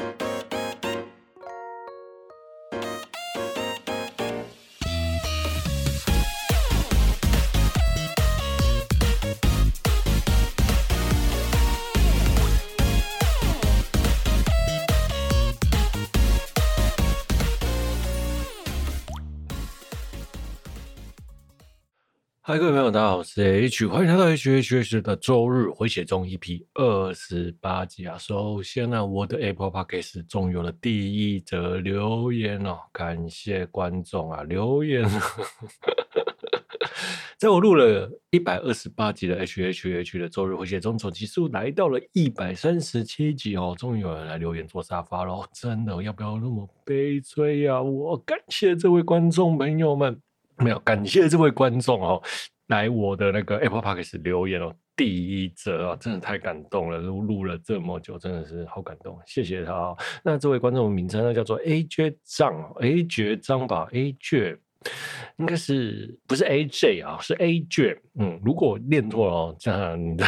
ん?嗨，各位朋友，大家好，我是 H，欢迎来到 H H H 的周日回血中 EP 二十八集啊。首先呢，我的 Apple Podcast 中有了第一则留言哦，感谢观众啊留言。在我录了一百二十八集的 H H H 的周日回血中，总集数来到了一百三十七集哦，终于有人来留言坐沙发了，真的要不要那么悲催呀？我感谢这位观众朋友们。没有，感谢这位观众哦，来我的那个 Apple Podcast 留言哦，第一则啊，真的太感动了，录录了这么久，真的是好感动，谢谢他哦。那这位观众的名称呢，叫做 A 绝张，A 绝张吧，A 绝，应该是不是 AJ 啊？是 AJ，，嗯，如果念错了哦，这样你再。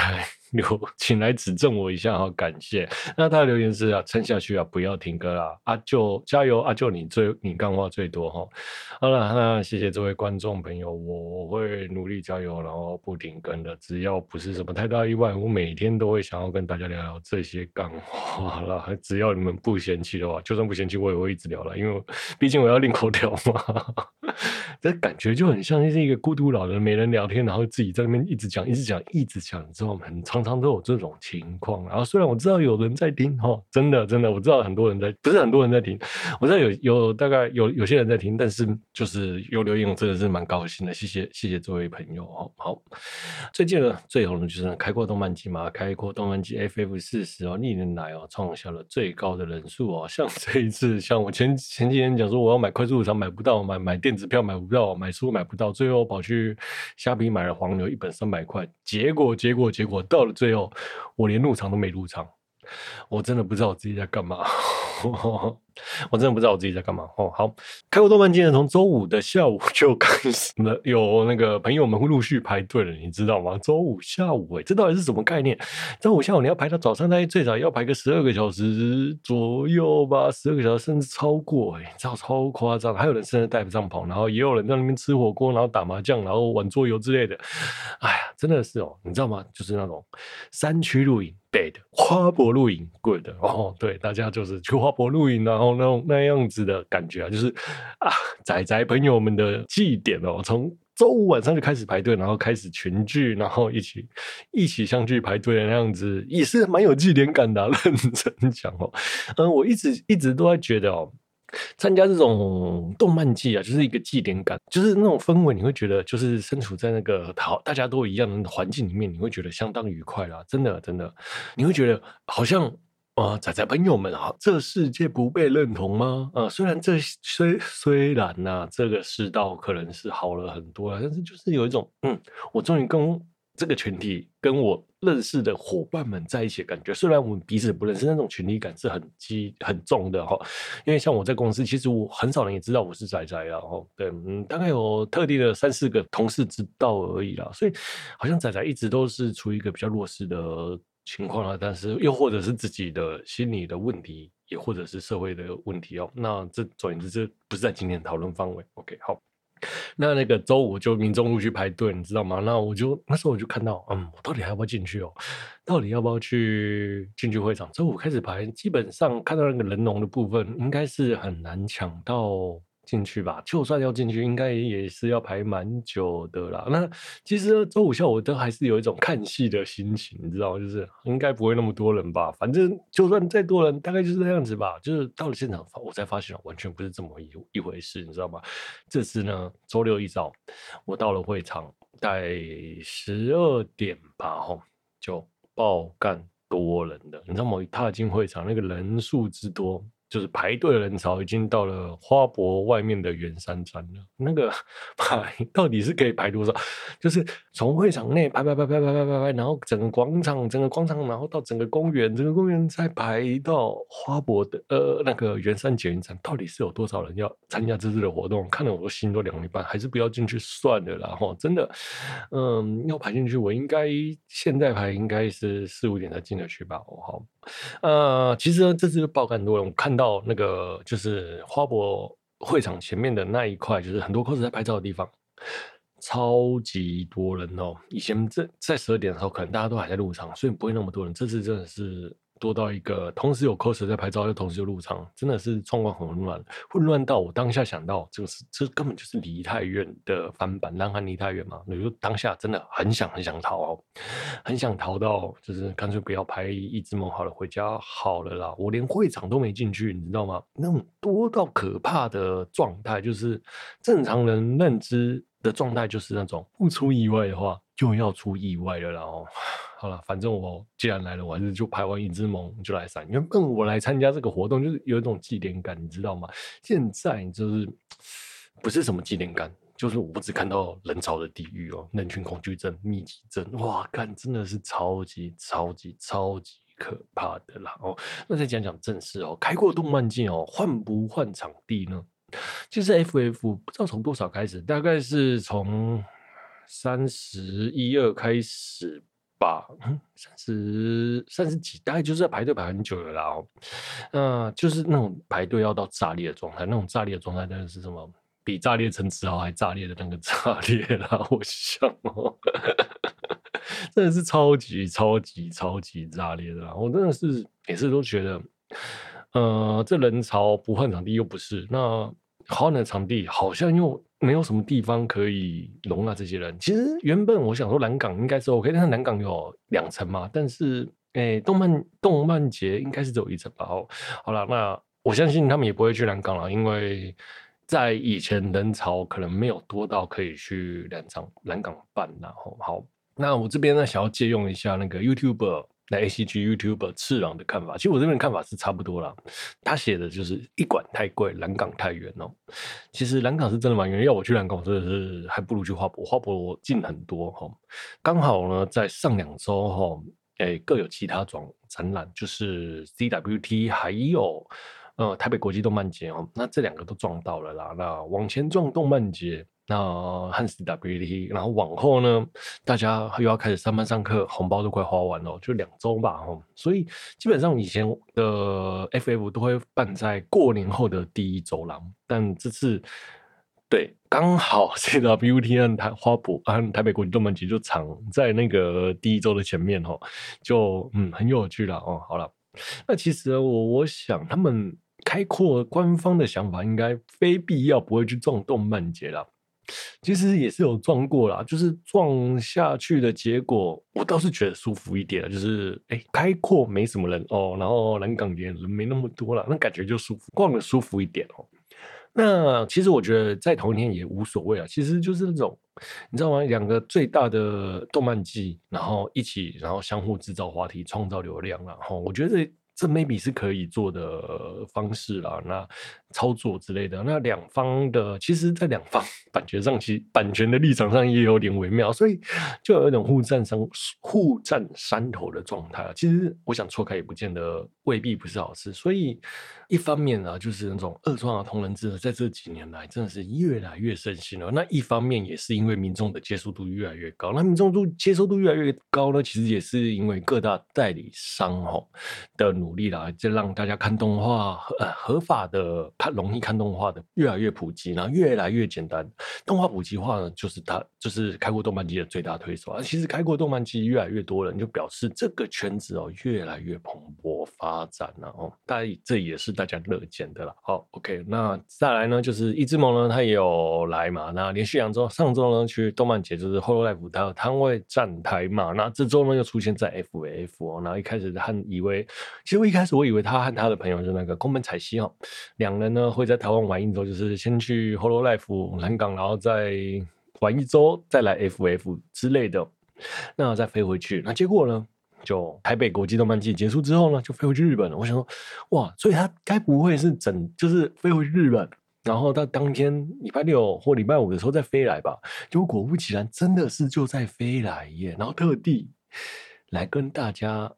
留，请来指正我一下，好感谢。那他的留言是啊，撑下去啊，不要停歌啦，阿舅加油，阿舅你最你干话最多哈。好了，那谢谢这位观众朋友，我会努力加油，然后不停更的，只要不是什么太大意外，我每天都会想要跟大家聊聊这些干话啦。只要你们不嫌弃的话，就算不嫌弃，我也会一直聊了，因为毕竟我要另口条嘛。这感觉就很像是一个孤独老人，没人聊天，然后自己在那边一直讲，一直讲，一直讲，之后很长。常常都有这种情况，然后虽然我知道有人在听哈，真的真的我知道很多人在，不是很多人在听，我知道有有大概有有些人在听，但是就是有留言，我真的是蛮高兴的，谢谢谢谢这位朋友哦。好，最近呢最红的就是开阔动漫机嘛，开阔动漫机 FF 四十哦，历年来哦创下了最高的人数哦，像这一次，像我前前几天讲说我要买快速入场买不到，买买电子票买不到，买书买不到，最后跑去虾皮买了黄牛一本三百块，结果结果结果到了。最后，我连入场都没入场，我真的不知道我自己在干嘛。我真的不知道我自己在干嘛哦。好，开国动漫祭从周五的下午就开始了，有那个朋友们会陆续排队了，你知道吗？周五下午，哎，这到底是什么概念？周五下午你要排到早上，大概最早要排个十二个小时左右吧，十二个小时甚至超过，哎，这超夸张。还有人甚至带不上跑，然后也有人在那边吃火锅，然后打麻将，然后玩桌游之类的。哎呀，真的是哦，你知道吗？就是那种山区露营。bad 花博露营 good 哦，对，大家就是去花博露营，然后那种那样子的感觉啊，就是啊，仔仔朋友们的祭典哦，从周五晚上就开始排队，然后开始群聚，然后一起一起相聚排队的那样子，也是蛮有祭典感的，认真讲哦，嗯，我一直一直都在觉得哦。参加这种动漫祭啊，就是一个祭典感，就是那种氛围，你会觉得就是身处在那个好大家都一样的环境里面，你会觉得相当愉快啦。真的，真的，你会觉得好像啊，仔、仔朋友们啊，这世界不被认同吗？啊、虽然这虽虽然呐、这个世道可能是好了很多了，但是就是有一种嗯，我终于跟这个群体跟我。认识的伙伴们在一起感觉，虽然我们彼此不认识，那种群体感是很激很重的哈。因为像我在公司，其实我很少人也知道我是宅宅啦。哈。对，嗯，大概有特定的三四个同事知道而已啦。所以好像仔仔一直都是处于一个比较弱势的情况啊。但是又或者是自己的心理的问题，也或者是社会的问题哦。那这总之这不是在今天讨论范围。OK，好。那那个周五就民众路去排队，你知道吗？那我就那时候我就看到，嗯，我到底还要不要进去哦？到底要不要去进去会场？周五开始排，基本上看到那个人龙的部分，应该是很难抢到。进去吧，就算要进去，应该也是要排蛮久的啦。那其实周五下午都还是有一种看戏的心情，你知道，就是应该不会那么多人吧。反正就算再多人，大概就是这样子吧。就是到了现场，我才发现完全不是这么一一回事，你知道吗？这次呢，周六一早我到了会场，在十二点吧，吼，就爆干多人的。你知道吗？一踏进会场，那个人数之多。就是排队的人潮已经到了花博外面的圆山站了。那个 排到底是可以排多少？就是从会场内排排排排排排排排，然后整个广场，整个广场，然后到整个公园，整个公园再排到花博的呃那个圆山捷运站，到底是有多少人要参加这次的活动？看得我心都凉一半，还是不要进去算了啦。哈，真的，嗯，要排进去，我应该现在排应该是四五点才进得去吧。哦，好。呃，其实呢，这次就爆肝多了。我看到到那个就是花博会场前面的那一块，就是很多 cos 在拍照的地方，超级多人哦。以前这在十二点的时候，可能大家都还在路上，所以不会那么多人。这次真的是。多到一个，同时有 cos 在拍照，又同时有入场，真的是状况很混乱，混乱到我当下想到，就是这根本就是离太远的翻版，南韩离太远嘛。比如当下真的很想很想逃，很想逃到，就是干脆不要拍一只梦好了，回家好了啦。我连会场都没进去，你知道吗？那种多到可怕的状态，就是正常人认知的状态，就是那种不出意外的话就要出意外了，然后。好了，反正我既然来了，我还是就拍完《影之盟》就来闪。原本我来参加这个活动，就是有一种纪念感，你知道吗？现在就是不是什么纪念感，就是我只看到人潮的地狱哦，人群恐惧症、密集症，哇，看真的是超级超级超级可怕的啦！哦，那再讲讲正事哦，开过动漫祭哦，换不换场地呢？其实 FF 不知道从多少开始，大概是从三十一二开始。吧，三十三十几，大概就是在排队排很久了啦。哦，嗯，就是那种排队要到炸裂的状态，那种炸裂的状态，真的是什么？比炸裂陈词豪还炸裂的那个 炸裂啦！我想哦，真的是超级超级超级炸裂的啦。我真的是每次都觉得，呃，这人潮不换场地又不是，那换的场地好像又。没有什么地方可以容纳这些人。其实原本我想说南港应该是 OK，但是南港有两层嘛。但是，诶，动漫动漫节应该是只有一层吧？哦，好了，那我相信他们也不会去南港了，因为在以前人潮可能没有多到可以去南港南港办。然后，好，那我这边呢，想要借用一下那个 YouTube YouTuber。在 ACG YouTuber 次郎的看法，其实我这边看法是差不多啦。他写的就是一馆太贵，蓝港太远哦。其实蓝港是真的蛮远，要我去蓝港，真的是还不如去花博。花博近很多哈。刚好呢，在上两周哈，诶，各有其他种展览，就是 CWT 还有呃台北国际动漫节哦。那这两个都撞到了啦。那往前撞动漫节。那汉斯 WT，然后往后呢，大家又要开始上班上课，红包都快花完了，就两周吧，吼。所以基本上以前的 FF 都会办在过年后的第一周啦，但这次对刚好 CWT 和台花博和台北国际动漫节就藏在那个第一周的前面，吼，就嗯很有趣了哦。好了，那其实我我想他们开阔官方的想法，应该非必要不会去撞动漫节了。其实也是有撞过啦，就是撞下去的结果，我倒是觉得舒服一点了。就是哎，开阔没什么人哦，然后南港也人没那么多了，那感觉就舒服，逛的舒服一点哦。那其实我觉得在同一天也无所谓啊，其实就是那种你知道吗？两个最大的动漫季，然后一起，然后相互制造话题，创造流量，然后我觉得这 maybe 是可以做的方式啦。那。操作之类的，那两方的，其实，在两方 版权上，其版权的立场上也有点微妙，所以就有一种互战伤、互战山头的状态。其实，我想错开也不见得未必不是好事。所以，一方面呢，就是那种二创啊、同人志，在这几年来真的是越来越盛行了。那一方面也是因为民众的接受度越来越高。那民众度接受度越来越高呢，其实也是因为各大代理商吼的努力啦，就让大家看动画呃合法的。它容易看动画的越来越普及，然后越来越简单。动画普及化呢，就是它就是开阔动漫祭的最大推手啊。其实开阔动漫祭越来越多人，就表示这个圈子哦越来越蓬勃发展了哦。大家这也是大家乐见的啦。好，OK，那再来呢，就是一之盟呢，他也有来嘛。那连续两周，上周呢去动漫节就是 Hololive 他有摊位站台嘛。那这周呢又出现在 FF 哦。然后一开始他以为，其实我一开始我以为他和他的朋友是那个宫本彩希哦，两人。呢会在台湾玩一周，就是先去 Hololive 南港，然后再玩一周，再来 FF 之类的，那再飞回去。那结果呢，就台北国际动漫季结束之后呢，就飞回去日本了。我想说，哇，所以他该不会是整就是飞回日本，然后到当天礼拜六或礼拜五的时候再飞来吧？结果果不其然，真的是就在飞来耶，然后特地来跟大家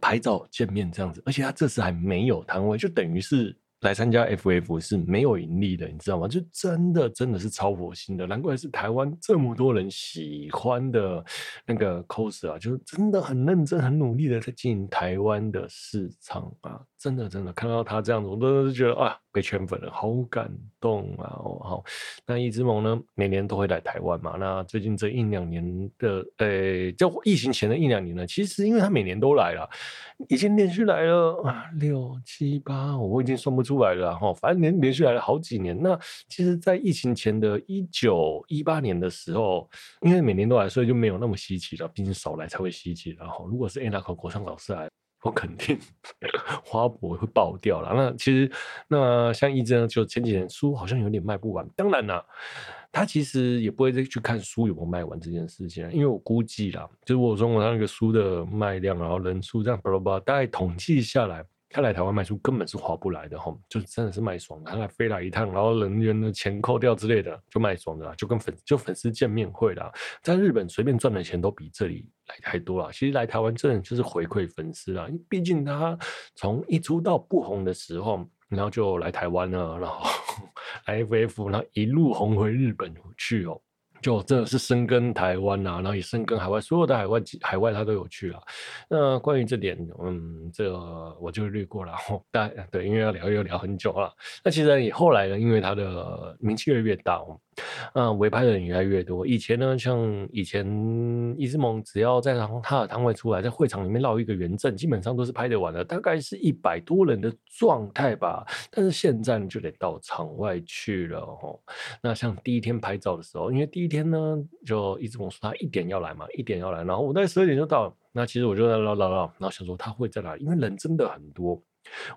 拍照见面这样子，而且他这次还没有摊位，就等于是。来参加 FF 是没有盈利的，你知道吗？就真的真的是超佛心的，难怪是台湾这么多人喜欢的那个 coser 啊，就是真的很认真、很努力的在经营台湾的市场啊！真的真的看到他这样子，我真的是觉得啊，被圈粉了，好感动啊！哦，好，那一之萌呢，每年都会来台湾嘛。那最近这一两年的，呃、就疫情前的一两年呢，其实因为他每年都来了，已经连续来了啊六七八，我已经算不出。来了哈，反正连连续来了好几年。那其实，在疫情前的一九一八年的时候，因为每年都来，所以就没有那么稀奇了。毕竟少来才会稀奇。然后，如果是 Anako 国昌老师来，我肯定 花博会爆掉了。那其实，那像一真，就前几年书好像有点卖不完。当然了，他其实也不会再去看书有没有卖完这件事情，因为我估计啦，就是我从我那个书的卖量，然后人数这样巴拉巴拉，大概统计下来。他来台湾卖书根本是划不来的哈，就真的是卖爽。他来飞来一趟，然后人员的钱扣掉之类的，就卖爽的，就跟粉就粉丝见面会啦，在日本随便赚的钱都比这里来太多了。其实来台湾真的就是回馈粉丝啦，因为毕竟他从一出道不红的时候，然后就来台湾了，然后 FF，然后一路红回日本去哦。就真的是深耕台湾呐、啊，然后也深耕海外，所有的海外海外他都有去了。那关于这点，嗯，这个我就略过了。但对，因为要聊要聊很久了。那其实也后来呢，因为他的名气越来越大。嗯，围拍的人越来越多。以前呢，像以前一之盟只要在他的摊位出来，在会场里面绕一个圆阵，基本上都是拍得完的，大概是一百多人的状态吧。但是现在，就得到场外去了哦。那像第一天拍照的时候，因为第一天呢，就一之盟说他一点要来嘛，一点要来，然后我在十二点就到了。那其实我就在绕绕绕，然后想说他会在哪里，因为人真的很多。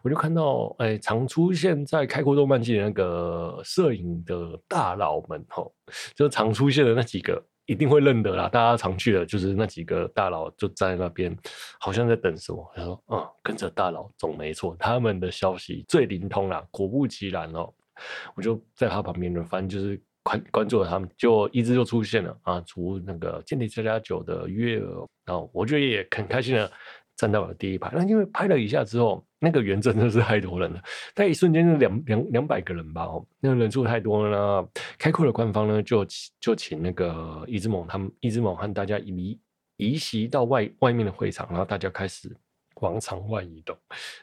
我就看到，哎，常出现在开阔动漫季的那个摄影的大佬们，吼，就常出现的那几个，一定会认得啦。大家常去的，就是那几个大佬，就在那边，好像在等什么。他说，嗯，跟着大佬总没错，他们的消息最灵通啦。果不其然哦，我就在他旁边，反正就是关关注了他们，就一直就出现了啊，除那个间谍家家酒的月儿，然后我觉得也很开心的。站到了第一排，那因为拍了一下之后，那个园真的是太多人了，在一瞬间就两两两百个人吧，哦，那个人数太多了呢。开阔的官方呢，就就请那个一之猛他们一之猛和大家移移席到外外面的会场，然后大家开始。广场外移动，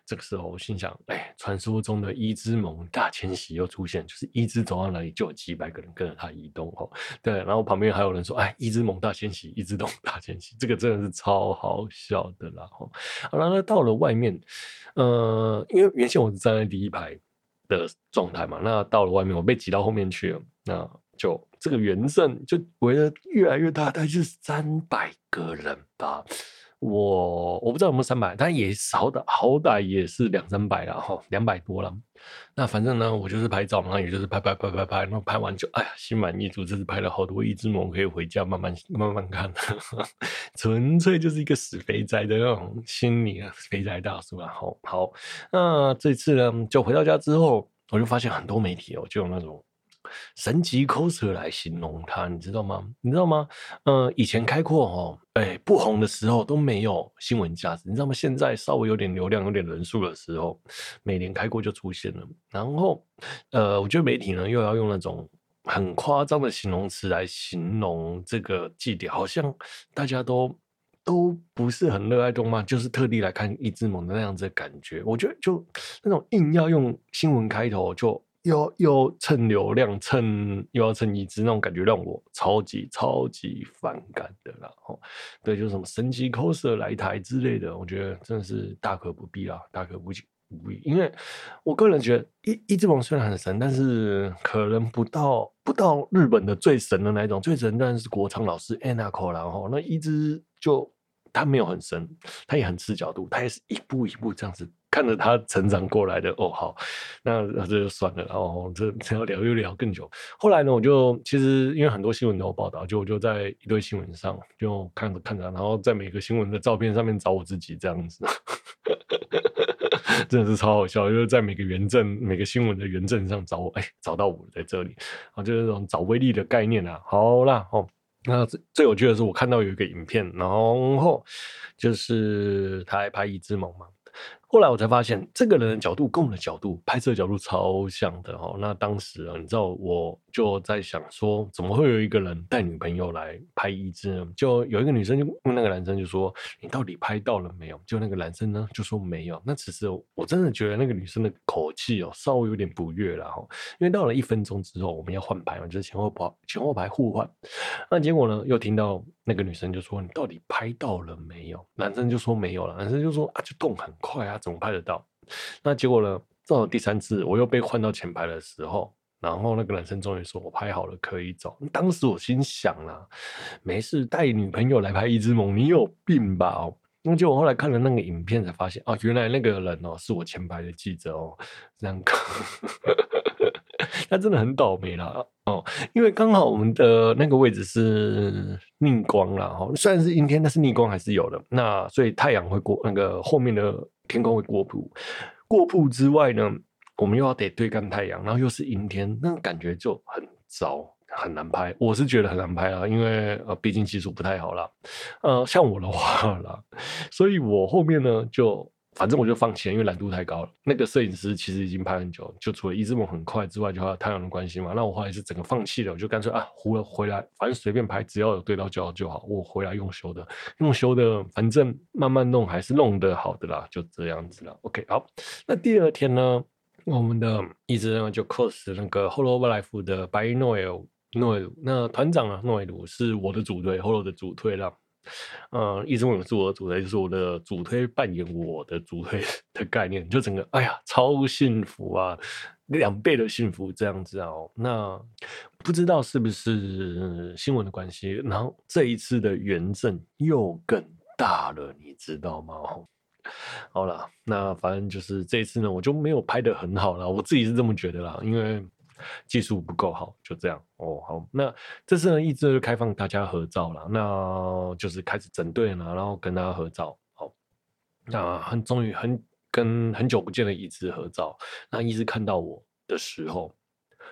这个时候我心想：哎，传说中的一之盟大迁徙又出现，就是一之走到哪里就有几百个人跟着他移动哦。对，然后旁边还有人说：哎，一之盟大迁徙，一之盟大迁徙，这个真的是超好笑的啦！哈，好了，那到了外面，呃，因为原先我是站在第一排的状态嘛，那到了外面，我被挤到后面去了，那就这个圆阵就围得越来越大，大概是三百个人吧。我我不知道有没有三百，但也好歹好歹也是两三百了哈，两百多了。那反正呢，我就是拍照嘛，也就是拍拍拍拍拍，然后拍完就哎呀，心满意足，这次拍了好多一之盟，可以回家慢慢慢慢看，纯粹就是一个死肥宅的那种心理啊，肥宅大叔啊。好，好，那这次呢，就回到家之后，我就发现很多媒体哦，就有那种。神级 coser 来形容他，你知道吗？你知道吗？呃，以前开阔哦，哎、不红的时候都没有新闻价值，你知道吗？现在稍微有点流量、有点人数的时候，每年开阔就出现了。然后，呃，我觉得媒体呢又要用那种很夸张的形容词来形容这个祭典，好像大家都都不是很热爱动漫，就是特地来看一之盟的那样子的感觉。我觉得就那种硬要用新闻开头就。又又蹭流量，蹭又要蹭一支那种感觉，让我超级超级反感的啦！哦，对，就是什么神奇 coser 来台之类的，我觉得真的是大可不必啦，大可不必。不必因为我个人觉得一一之王虽然很神，但是可能不到不到日本的最神的那一种，最神当然是国昌老师 Anako 然后那一只就他没有很神，他也很吃角度，他也是一步一步这样子。看着他成长过来的哦，好，那这就算了。然后 这这要聊又聊更久。后来呢，我就其实因为很多新闻都有报道，就我就在一堆新闻上就看着看着，然后在每个新闻的照片上面找我自己这样子，真的是超好笑。就是在每个圆阵、每个新闻的圆阵上找我，哎，找到我在这里啊，就是这种找威力的概念啊。好啦，哦，那最最有趣的是我看到有一个影片，然后就是他还拍一只萌嘛。后来我才发现，这个人的角度跟我的角度拍摄角度超像的哦。那当时啊，你知道，我就在想说，怎么会有一个人带女朋友来拍一支？就有一个女生就问那个男生，就说：“你到底拍到了没有？”就那个男生呢，就说没有。那只是我真的觉得那个女生的口气哦，稍微有点不悦了哈。因为到了一分钟之后，我们要换拍嘛，就是前后排前后排互换。那结果呢，又听到那个女生就说：“你到底拍到了没有？”男生就说没有了。男生就说：“啊，就动很快啊。”怎么拍得到？那结果呢？到了第三次，我又被换到前排的时候，然后那个男生终于说：“我拍好了，可以走。”当时我心想啦，没事，带女朋友来拍《一只梦》，你有病吧？哦，那结果我后来看了那个影片，才发现哦，原来那个人哦，是我前排的记者哦，这样，他真的很倒霉啦哦，因为刚好我们的那个位置是逆光啦，哈，虽然是阴天，但是逆光还是有的。那所以太阳会过那个后面的。天空会过曝，过曝之外呢，我们又要得对干太阳，然后又是阴天，那感觉就很糟，很难拍。我是觉得很难拍啊，因为呃，毕竟技术不太好啦。呃，像我的话啦，所以我后面呢就。反正我就放弃了，因为难度太高了。那个摄影师其实已经拍很久，就除了一只梦很快之外，就还有太阳的关系嘛。那我后来是整个放弃了，我就干脆啊，糊了回来，反正随便拍，只要有对到焦就好。我回来用修的，用修的，反正慢慢弄还是弄得好的啦，就这样子了。OK，好。那第二天呢，我们的一只呢就 cos 那个 Hololive 的白诺尔诺尔，那团长啊诺尔鲁是我的主推，Holo 的主推了。嗯，一直问我是我的主推，就是我的主推扮演我的主推 的概念，就整个哎呀超幸福啊，两倍的幸福这样子哦。那不知道是不是新闻的关系，然后这一次的圆阵又更大了，你知道吗？好了，那反正就是这一次呢，我就没有拍得很好了，我自己是这么觉得啦，因为。技术不够好，就这样哦。好，那这次呢，一直就开放大家合照了，那就是开始整队了，然后跟大家合照。好，那很终于很跟很久不见的一直合照，那一直看到我的时候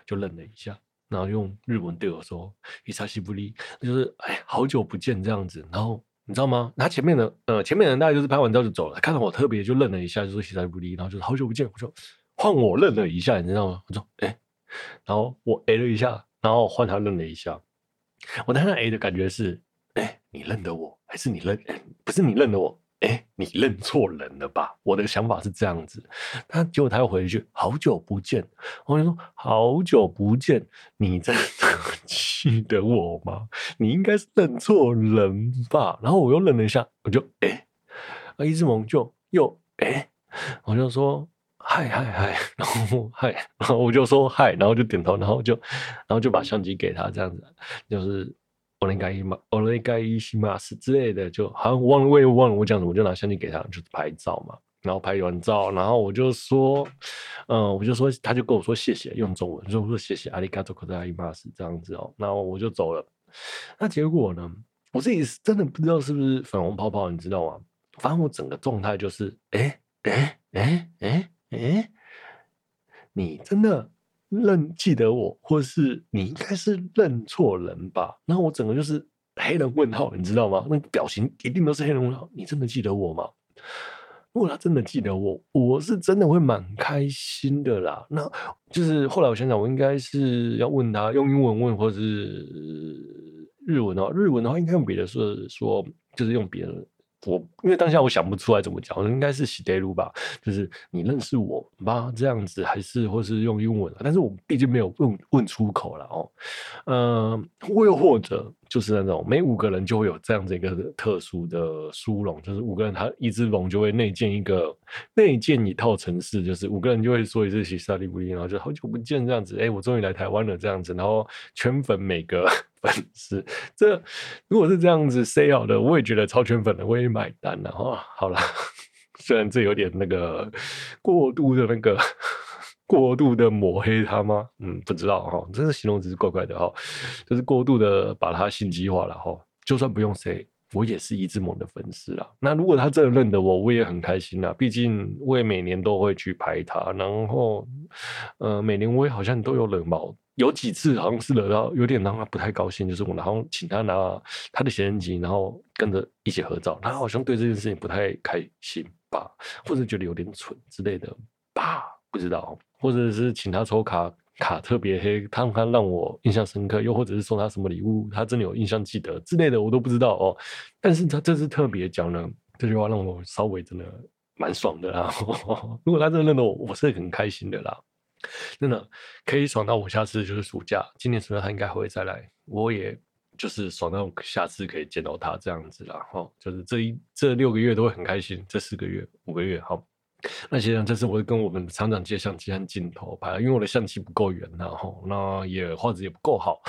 就愣了一下，然后用日文对我说“伊莎西布利”，就是哎，好久不见这样子。然后你知道吗？他前面的呃，前面的人大概就是拍完照就走了，看到我特别就愣了一下，就说“伊莎西布利”，然后就是好久不见，我就换我愣了一下，你知道吗？我说哎。然后我 A 了一下，然后换他认了一下。我当时 A 的感觉是：哎，你认得我，还是你认？不是你认得我，哎，你认错人了吧？我的想法是这样子。他结果他又回一句：好久不见。我就说：好久不见，你真的 记得我吗？你应该是认错人吧？然后我又认了一下，我就哎，啊，一只萌就又哎，我就说。嗨嗨嗨，然后嗨，然后我就说嗨，然后就点头，然后就，然后就把相机给他，这样子，就是我那个伊玛，我那个伊西玛斯之类的，就好像忘了，我也忘了我讲什么，我就拿相机给他，就是拍照嘛。然后拍完照，然后我就说，嗯，我就说，他就跟我说谢谢，用中文，就说谢谢阿里嘎多科达伊玛斯这样子哦。然后我就走了。那结果呢？我自己是真的不知道是不是粉红泡泡，你知道吗？反正我整个状态就是，哎哎哎。真的认记得我，或是你应该是认错人吧？然后我整个就是黑人问号，你知道吗？那个表情一定都是黑人问号。你真的记得我吗？如果他真的记得我，我是真的会蛮开心的啦。那就是后来我想想，我应该是要问他用英文问，或是日文哦。日文的话，应该用别的说说，就是用别的。我因为当下我想不出来怎么讲，应该是喜德鲁吧，就是你认识我吗？这样子还是或是用英文，但是我毕竟没有问问出口了哦。嗯，又或者就是那种每五个人就会有这样子一个特殊的殊荣，就是五个人他一只龙就会内建一个内建一套城市，就是五个人就会说一次喜萨利布利，然后就好久不见这样子，哎，我终于来台湾了这样子，然后圈粉每个。粉丝，这如果是这样子 say 好的，我也觉得超圈粉的，我也买单了哈。好了，虽然这有点那个过度的那个过度的抹黑他吗？嗯，不知道哈，这个形容词是怪怪的哈，就是过度的把他性激化了哈。就算不用谁我也是一只猛的粉丝啦。那如果他真的认得我，我也很开心啦。毕竟我也每年都会去拍他，然后呃，每年我也好像都有惹毛。有几次好像是惹到有点让他不太高兴，就是我然后请他拿他的写真集，然后跟着一起合照，他好像对这件事情不太开心。吧，或者觉得有点蠢之类的吧，不知道，或者是请他抽卡卡特别黑，他他让我印象深刻，又或者是送他什么礼物，他真的有印象记得之类的，我都不知道哦。但是他这次特别讲了这句话，让我稍微真的蛮爽的啦。如果他真的认得我，我是很开心的啦。真的可以爽到我下次就是暑假，今年暑假他应该会再来，我也就是爽到下次可以见到他这样子啦。哈，就是这一这六个月都会很开心，这四个月五个月好。那其实这次我会跟我们厂长借相机和镜头拍，因为我的相机不够远，然后那也画质也不够好，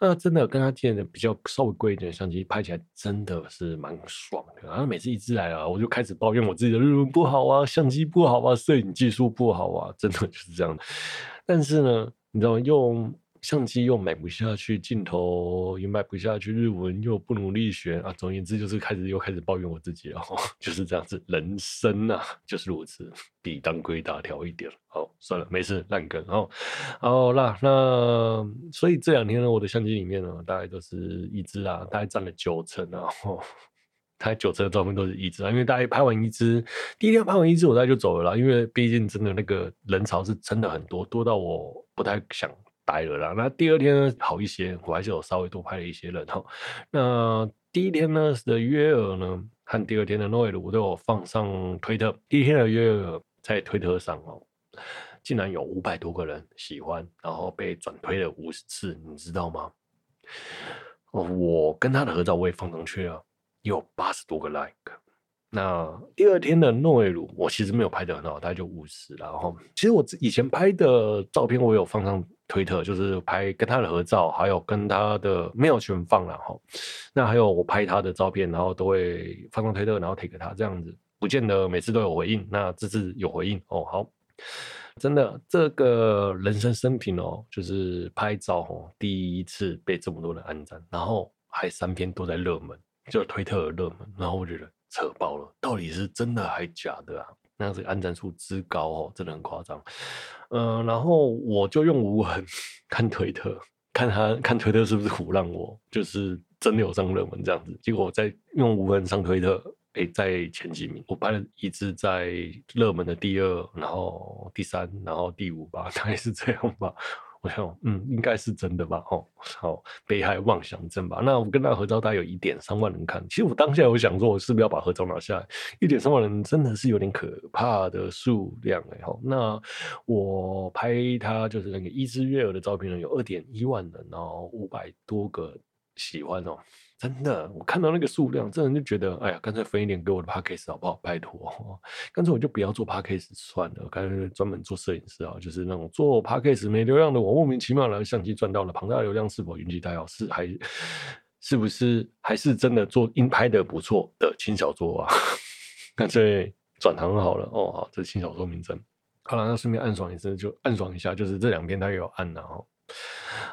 那真的跟他借的比较稍微贵一点的相机，拍起来真的是蛮爽的。然后每次一支来啊，我就开始抱怨我自己的日文不好啊，相机不好啊，摄影技术不好啊，真的就是这样。但是呢，你知道用。相机又买不下去，镜头也买不下去，日文又不努力学啊。总而言之，就是开始又开始抱怨我自己了，就是这样子。人生啊，就是如此，比当归大条一点。好，算了，没事，烂梗。哦，好啦，那所以这两天呢，我的相机里面呢，大概都是一支啊，大概占了九成啊。哦，大概九成的照片都是一支啊，因为大概拍完一支，第一天拍完一支，我大概就走了啦。因为毕竟真的那个人潮是真的很多，多到我不太想。待了啦，那第二天呢，好一些，我还是有稍微多拍了一些人哈。那第一天呢的约尔呢，和第二天的诺尔，我都有放上推特。第一天的约尔在推特上哦，竟然有五百多个人喜欢，然后被转推了五十次，你知道吗？哦，我跟他的合照我也放上去了，有八十多个 like。那第二天的诺维鲁，我其实没有拍得很好，大概就五十。然后，其实我以前拍的照片，我有放上推特，就是拍跟他的合照，还有跟他的没有全放了哈。那还有我拍他的照片，然后都会放上推特，然后 take 他这样子，不见得每次都有回应。那这次有回应哦，好，真的这个人生生平哦，就是拍照哦，第一次被这么多人按赞，然后还三篇都在热门，就是推特的热门，然后我觉得。扯爆了，到底是真的还假的啊？那这个安战数之高哦，真的很夸张。嗯、然后我就用无痕 看推特，看他看推特是不是苦让我，就是真的有上热门这样子。结果我在用无痕上推特，哎，在前几名，我排了一支在热门的第二，然后第三，然后第五吧，大概是这样吧。我想，嗯，应该是真的吧？哦，好，被害妄想症吧？那我跟他合照，大概有一点三万人看。其实我当下有想说，我是不是要把合照拿下来？一点三万人真的是有点可怕的数量哎。好，那我拍他就是那个一只月儿的照片呢，有二点一万人，然后五百多个喜欢哦。真的，我看到那个数量，真的就觉得，哎呀，干脆分一点给我的 Podcast 好不好？拜托，干脆我就不要做 Podcast 算了，干脆专门做摄影师啊，就是那种做 Podcast 没流量的，我莫名其妙拿相机赚到了庞大流量，是否运气太好？是还是不是还是真的做音拍的不错的轻小说啊？干脆转行好了哦，好，这是轻小说名称。好了，那顺便暗爽一次，就暗爽一下，就是这两篇他也有按了哦，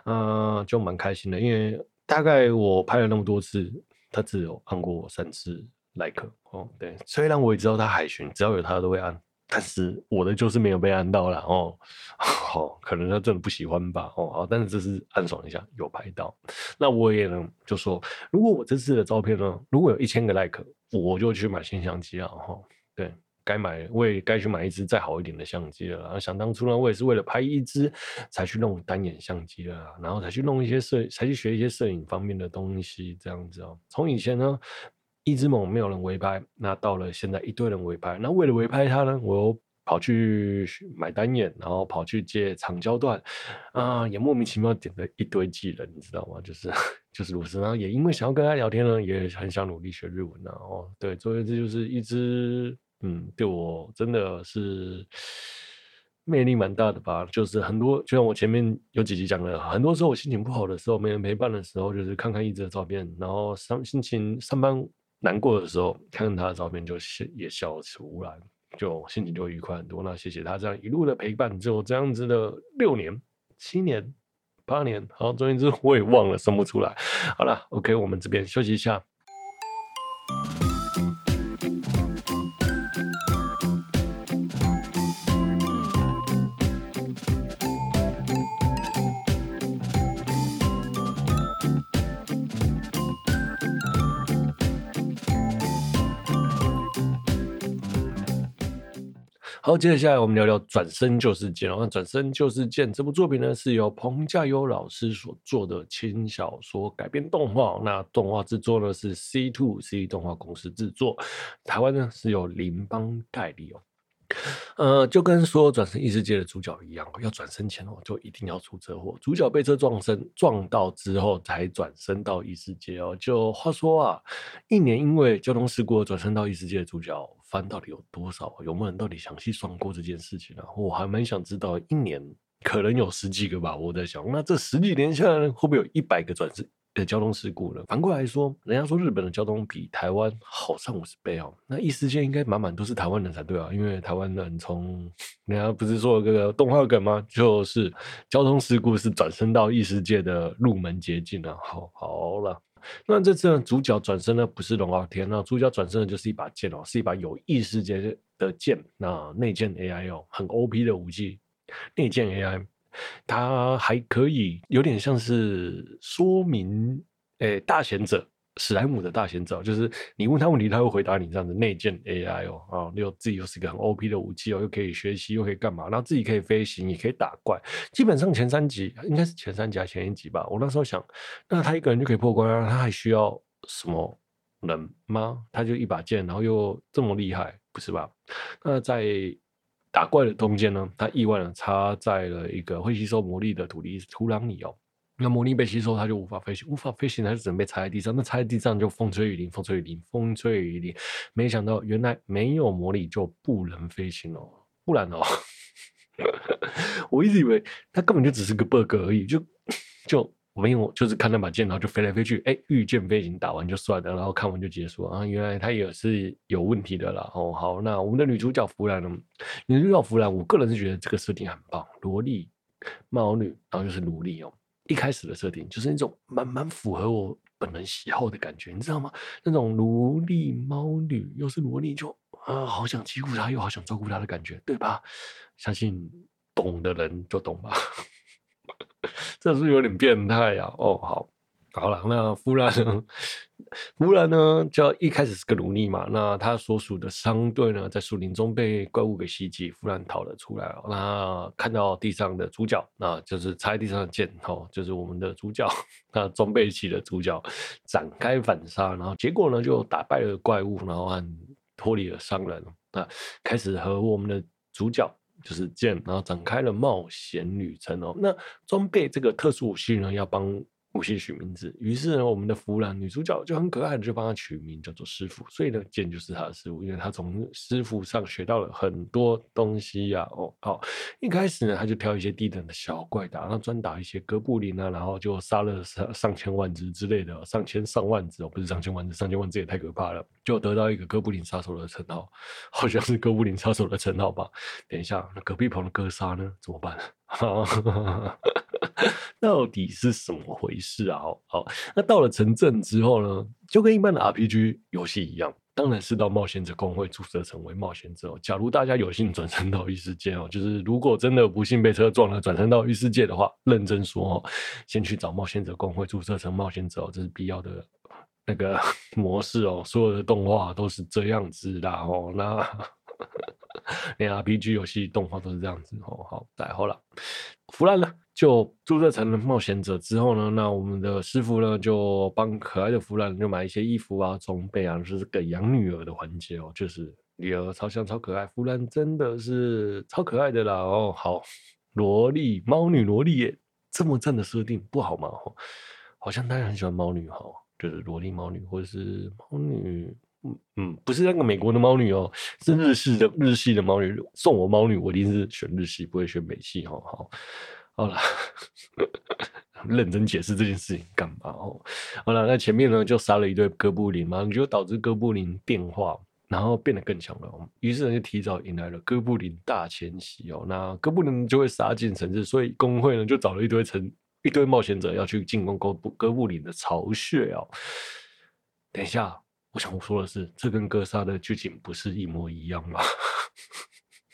嗯、就蛮开心的，因为。大概我拍了那么多次，他只有按过我三次 like 哦。对，虽然我也知道他海巡，只要有他都会按，但是我的就是没有被按到了哦。好，可能他真的不喜欢吧。哦，好，但是这是暗爽一下有拍到。那我也能就说，如果我这次的照片呢，如果有一千个 like，我就去买新相机了哈。对。该买，我也该去买一支再好一点的相机了。然后想当初呢，我也是为了拍一支才去弄单眼相机的，然后才去弄一些摄，才去学一些摄影方面的东西，这样子哦。从以前呢，一支猛没有人围拍，那到了现在一堆人围拍，那为了围拍它呢，我又跑去买单眼，然后跑去借长焦段，啊，也莫名其妙点了一堆技能，你知道吗？就是 就是如此。然后也因为想要跟他聊天呢，也很想努力学日文呢。哦，对，所以这就是一支。嗯，对我真的是魅力蛮大的吧。就是很多，就像我前面有几集讲的，很多时候我心情不好的时候，没人陪伴的时候，就是看看一直的照片，然后上心情上班难过的时候，看看他的照片就笑也笑出来，就心情就愉快很多。那谢谢他这样一路的陪伴，就这样子的六年、七年、八年，好，总言之我也忘了，生不出来。好了，OK，我们这边休息一下。接下来我们聊聊《转身就是剑》哦。那《转身就是剑》这部作品呢，是由彭家优老师所做的轻小说改编动画。那动画制作呢是 C Two C 动画公司制作，台湾呢是由林邦代理哦。呃，就跟所有转身异世界的主角一样，要转身前哦，就一定要出车祸。主角被车撞身撞到之后，才转身到异世界哦。就话说啊，一年因为交通事故转身到异世界的主角番到底有多少？有没有人到底详细算过这件事情啊？我还蛮想知道，一年可能有十几个吧。我在想，那这十几年下来，会不会有一百个转世？的交通事故了。反过来说，人家说日本的交通比台湾好上五十倍哦。那异世界应该满满都是台湾人才对啊，因为台湾人从人家不是说这个动画梗吗？就是交通事故是转生到异世界的入门捷径啊。好，好了，那这次呢，主角转身呢不是龙傲天，那主角转身的就是一把剑哦，是一把有异世界的剑。那内剑 AI 哦，很 OP 的武器，内剑 AI。它还可以有点像是说明，诶、大贤者史莱姆的大贤者，就是你问他问题，他会回答你这样子。内建 AI 哦，啊，又自己又是一个很 OP 的武器哦，又可以学习，又可以干嘛？然后自己可以飞行，也可以打怪。基本上前三集应该是前三集还前一集吧？我那时候想，那他一个人就可以破关啊，他还需要什么人吗？他就一把剑，然后又这么厉害，不是吧？那在。打怪的中间呢，他意外的插在了一个会吸收魔力的土地土壤里哦。那魔力被吸收，他就无法飞行，无法飞行，他就只能被插在地上。那插在地上就风吹雨淋，风吹雨淋，风吹雨淋。没想到原来没有魔力就不能飞行哦，不然哦，我一直以为他根本就只是个 bug 而已，就就。我没有，就是看那把剑，然后就飞来飞去，哎，御剑飞行打完就算了，然后看完就结束啊。原来他也是有问题的啦。哦，好，那我们的女主角芙兰呢？女主角芙兰，我个人是觉得这个设定很棒，萝莉、猫女，然后又是奴隶哦。一开始的设定就是那种蛮蛮符合我本人喜好的感觉，你知道吗？那种萝莉、猫女又是萝莉，就啊、好想欺负她，又好想照顾她的感觉，对吧？相信懂的人就懂吧。这是有点变态呀！哦，好，好了，那芙兰呢？芙兰呢？就一开始是个奴隶嘛。那他所属的商队呢，在树林中被怪物给袭击，芙兰逃了出来。那看到地上的主角，那就是插在地上的剑，哦，就是我们的主角，那装备起的主角展开反杀，然后结果呢，就打败了怪物，然后脱离了商人，那开始和我们的主角。就是剑，然后展开了冒险旅程哦。那装备这个特殊武器呢，要帮。武器取名字，于是呢，我们的弗兰女主角就很可爱的就帮他取名叫做师傅，所以呢，剑就是他的师傅，因为他从师傅上学到了很多东西呀、啊。哦，好，一开始呢，他就挑一些低等的小怪打，然后专打一些哥布林啊，然后就杀了上上千万只之类的，上千上万只哦，不是上千万只，上千万只也太可怕了，就得到一个哥布林杀手的称号，好像是哥布林杀手的称号吧？等一下，那隔壁棚的哥杀呢？怎么办？到底是什么回事啊？好，那到了城镇之后呢，就跟一般的 RPG 游戏一样，当然是到冒险者工会注册成为冒险者。假如大家有幸转生到异世界哦，就是如果真的不幸被车撞了转生到异世界的话，认真说哦，先去找冒险者工会注册成冒险者，这是必要的那个 模式哦。所有的动画都是这样子的哦。那 连 RPG 游戏动画都是这样子哦。好，再后了，弗兰呢？就注册成了冒险者之后呢，那我们的师傅呢就帮可爱的弗兰就买一些衣服啊、装备啊，就是给养女儿的环节哦，就是女儿超像超可爱，弗兰真的是超可爱的啦哦。好，萝莉猫女萝莉耶，这么赞的设定不好吗？哦，好像大家很喜欢猫女哈，就是萝莉猫女或者是猫女，嗯，不是那个美国的猫女哦，是日系的日系的猫女。送我猫女，我一定是选日系，不会选美系哈。好。好了，认真解释这件事情干嘛哦？好了，那前面呢就杀了一堆哥布林嘛，你就导致哥布林变化，然后变得更强了。于是呢就提早迎来了哥布林大迁徙哦。那哥布林就会杀进城市，所以工会呢就找了一堆城一堆冒险者要去进攻哥布哥布林的巢穴哦。等一下，我想说的是，这跟哥萨的剧情不是一模一样吗？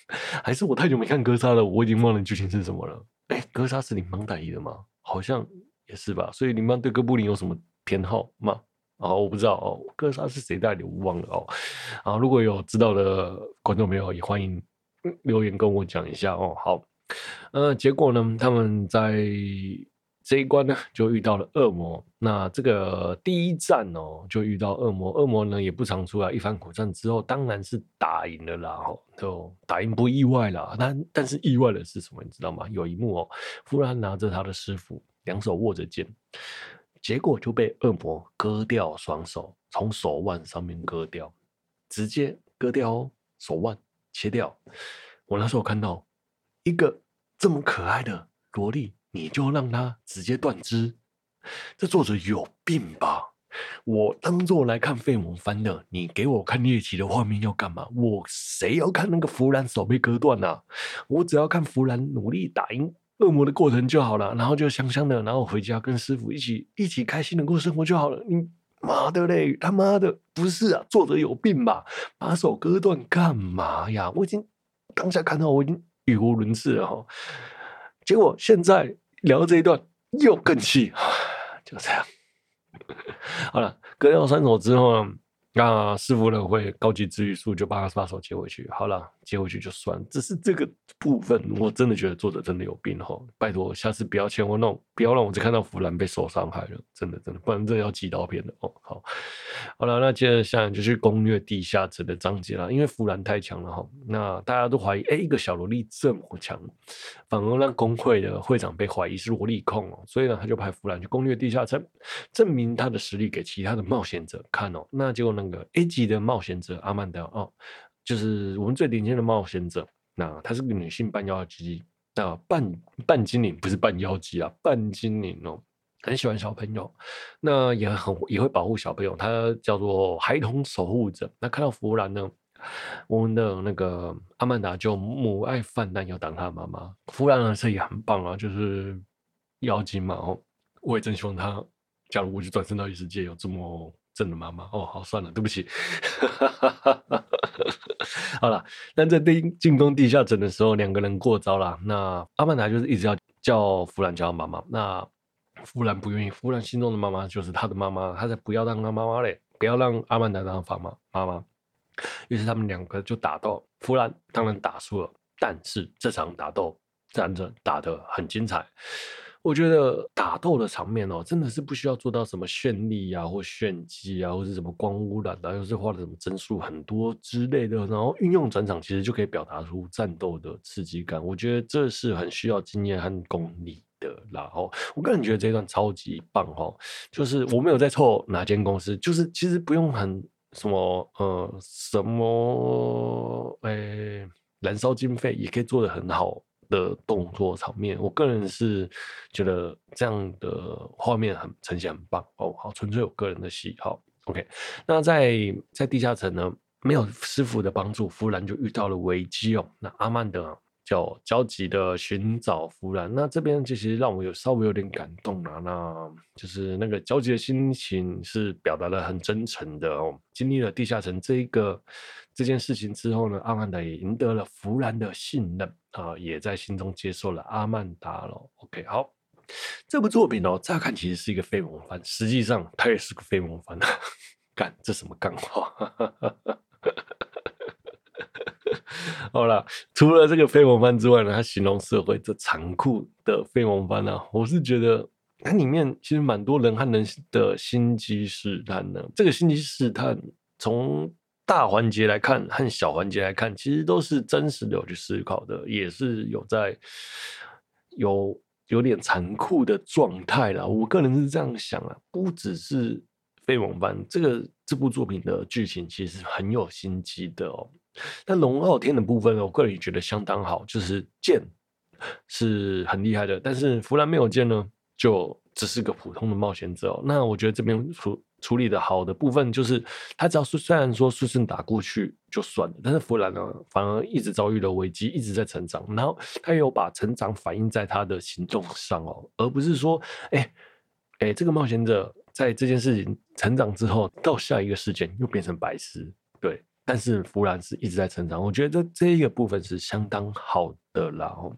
还是我太久没看哥萨了，我已经忘了剧情是什么了。哎，哥萨是林邦代理的吗？好像也是吧。所以林邦对哥布林有什么偏好吗？哦，我不知道哦。哥萨是谁代理？我忘了哦。啊，如果有知道的观众朋友，也欢迎留言跟我讲一下哦。好，呃，结果呢，他们在这一关呢就遇到了恶魔。那这个第一战哦，就遇到恶魔。恶魔呢也不常出来，一番苦战之后，当然是打赢了啦。哦，就打赢不意外啦。但但是意外的是什么？你知道吗？有一幕哦，弗兰拿着他的师傅，两手握着剑，结果就被恶魔割掉双手，从手腕上面割掉，直接割掉哦，手腕切掉。我那时候看到一个这么可爱的萝莉，你就让他直接断肢，这作者有病吧？我当做来看废萌番的，你给我看猎奇的画面要干嘛？我谁要看那个弗兰手被割断啊？我只要看弗兰努力打赢恶魔的过程就好了，然后就香香的，然后回家跟师傅一起一起开心的过生活就好了。你妈的嘞，他妈的不是啊！作者有病吧？把手割断干嘛呀？我已经。当下看到我已经语无伦次了哈，结果现在聊这一段又更气，就这样。好了，割掉三手之后呢？那师傅呢会高级治愈术，就把他把手接回去。好了，接回去就算。只是这个部分，我真的觉得作者真的有病哈！拜托，下次不要欠我弄，不要让我只看到弗兰被受伤害了，真的真的，不然这要寄刀片的哦。好，好了，那接着下来就去攻略地下城的章节了。因为弗兰太强了哈，那大家都怀疑，哎，一个小萝莉这么强，反而让公会的会长被怀疑是萝莉控哦，所以呢，他就派弗兰去攻略地下城，证明他的实力给其他的冒险者看哦。那结果呢？那个 A 级的冒险者阿曼达哦，就是我们最顶尖的冒险者。那她是个女性半妖姬，那半半精灵不是半妖姬啊，半精灵哦，很喜欢小朋友，那也很也会保护小朋友。她叫做孩童守护者。那看到弗兰呢，我们的那个阿曼达就母爱泛滥，要当她妈妈。弗兰呢，这也很棒啊，就是妖精嘛哦，我也真希望她，假如我就转生到异世界，有这么。真的妈妈哦，好算了，对不起。好了，但在进进攻地下城的时候，两个人过招了。那阿曼达就是一直要叫弗兰叫妈妈，那弗兰不愿意。弗兰心中的妈妈就是他的妈妈，他才不要让他妈妈嘞，不要让阿曼达当妈妈妈妈。于是他们两个就打斗，弗兰当然打输了，但是这场打斗战争打得很精彩。我觉得打斗的场面哦，真的是不需要做到什么绚丽啊，或炫技啊，或是什么光污染啊，又是画的什么帧数很多之类的，然后运用转场，其实就可以表达出战斗的刺激感。我觉得这是很需要经验和功力的啦。哦，我个人觉得这一段超级棒哦，就是我没有在凑哪间公司，就是其实不用很什么呃什么诶燃烧经费也可以做得很好。的动作场面，我个人是觉得这样的画面很呈现很棒哦，好，纯粹我个人的喜好。OK，那在在地下城呢，没有师傅的帮助，弗兰就遇到了危机哦。那阿曼德就焦急的寻找弗兰，那这边其实让我有稍微有点感动啊，那就是那个焦急的心情是表达的很真诚的哦。经历了地下城这一个。这件事情之后呢，阿曼达也赢得了弗兰的信任啊，也在心中接受了阿曼达了。OK，好，这部作品哦，乍看其实是一个废萌番，实际上它也是个废萌番。干，这什么干话？好了，除了这个废萌番之外呢，它形容社会这残酷的废萌番呢，我是觉得它里面其实蛮多人和人的心机试探的。这个心机试探从大环节来看和小环节来看，其实都是真实的有去思考的，也是有在有有点残酷的状态啦。我个人是这样想啊，不只是废萌番，这个这部作品的剧情其实很有心机的哦。但龙傲天的部分，我个人觉得相当好，就是剑是很厉害的，但是弗兰没有剑呢，就只是个普通的冒险者哦。那我觉得这边处处理的好的部分就是，他只要是虽然说顺顺打过去就算了，但是弗兰呢反而一直遭遇了危机，一直在成长，然后他有把成长反映在他的行动上哦，而不是说，哎哎，这个冒险者在这件事情成长之后，到下一个事件又变成白痴，对，但是弗兰是一直在成长，我觉得这这一个部分是相当好的啦哦。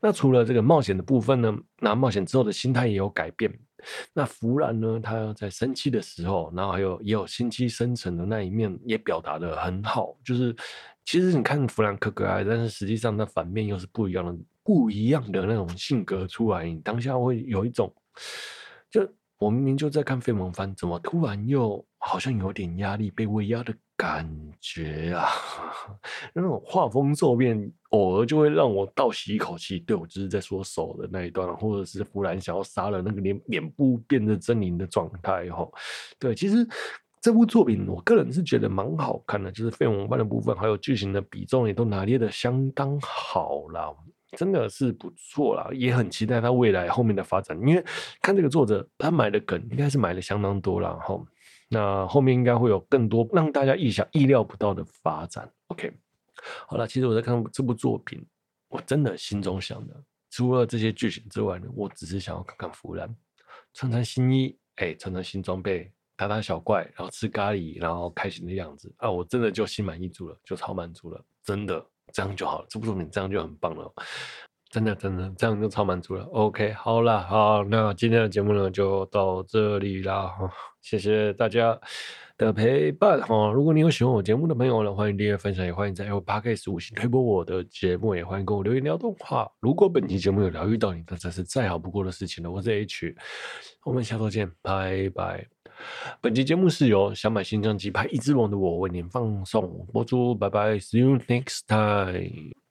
那除了这个冒险的部分呢，那冒险之后的心态也有改变。那弗兰呢，他在生气的时候，然后还有也有心机深沉的那一面，也表达的很好。就是其实你看弗兰克可爱，但是实际上他反面又是不一样的，不一样的那种性格出来，你当下会有一种，就我明明就在看费蒙番，怎么突然又好像有点压力，被威压的感觉啊？那种画风骤变，偶尔就会让我倒吸一口气。对，我就是在说手的那一段，或者是弗兰想要杀了那个脸脸部变得狰狞的状态，哈，对，其实。这部作品，我个人是觉得蛮好看的，就是费蒙番的部分，还有剧情的比重也都拿捏的相当好啦，真的是不错啦，也很期待他未来后面的发展。因为看这个作者，他埋的梗应该是埋的相当多了哈，那后面应该会有更多让大家意想意料不到的发展。OK，好了，其实我在看这部作品，我真的心中想的，除了这些剧情之外呢，我只是想要看看弗兰穿穿新衣，哎，穿穿新装备。打打小怪，然后吃咖喱，然后开心的样子啊！我真的就心满意足了，就超满足了，真的这样就好了。这部作品这样就很棒了，真的真的这样就超满足了。OK，好了，好，那今天的节目呢就到这里啦，谢谢大家的陪伴哈。如果你有喜欢我节目的朋友呢，欢迎订阅分享，也欢迎在 Apple Podcast 五星推播我的节目，也欢迎跟我留言聊动画。如果本期节目有疗愈到你，那真是再好不过的事情了。我是 H，我们下周见，拜拜。本期节目是由想买新相机拍一只龙的我为您放送播出，拜拜，See you next time。